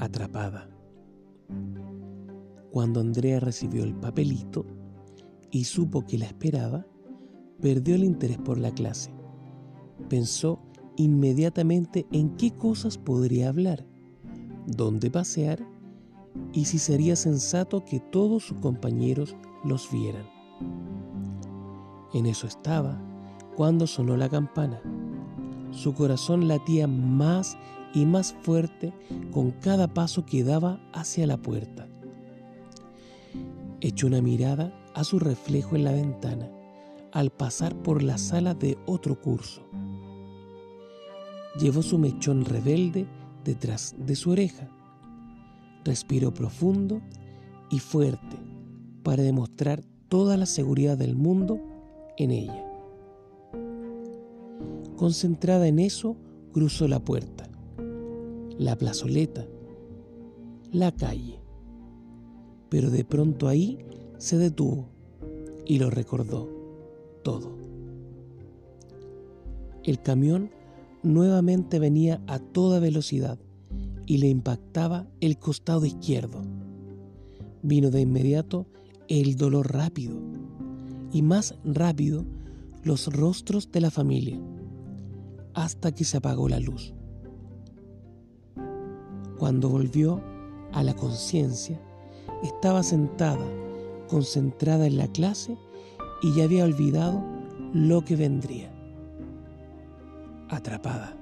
atrapada. Cuando Andrea recibió el papelito y supo que la esperaba, perdió el interés por la clase. Pensó inmediatamente en qué cosas podría hablar, dónde pasear y si sería sensato que todos sus compañeros los vieran. En eso estaba cuando sonó la campana. Su corazón latía más y más fuerte con cada paso que daba hacia la puerta. Echó una mirada a su reflejo en la ventana al pasar por la sala de otro curso. Llevó su mechón rebelde detrás de su oreja. Respiró profundo y fuerte para demostrar toda la seguridad del mundo en ella. Concentrada en eso, cruzó la puerta, la plazoleta, la calle. Pero de pronto ahí se detuvo y lo recordó todo. El camión nuevamente venía a toda velocidad y le impactaba el costado izquierdo. Vino de inmediato el dolor rápido y más rápido los rostros de la familia hasta que se apagó la luz. Cuando volvió a la conciencia, estaba sentada, concentrada en la clase y ya había olvidado lo que vendría. Atrapada.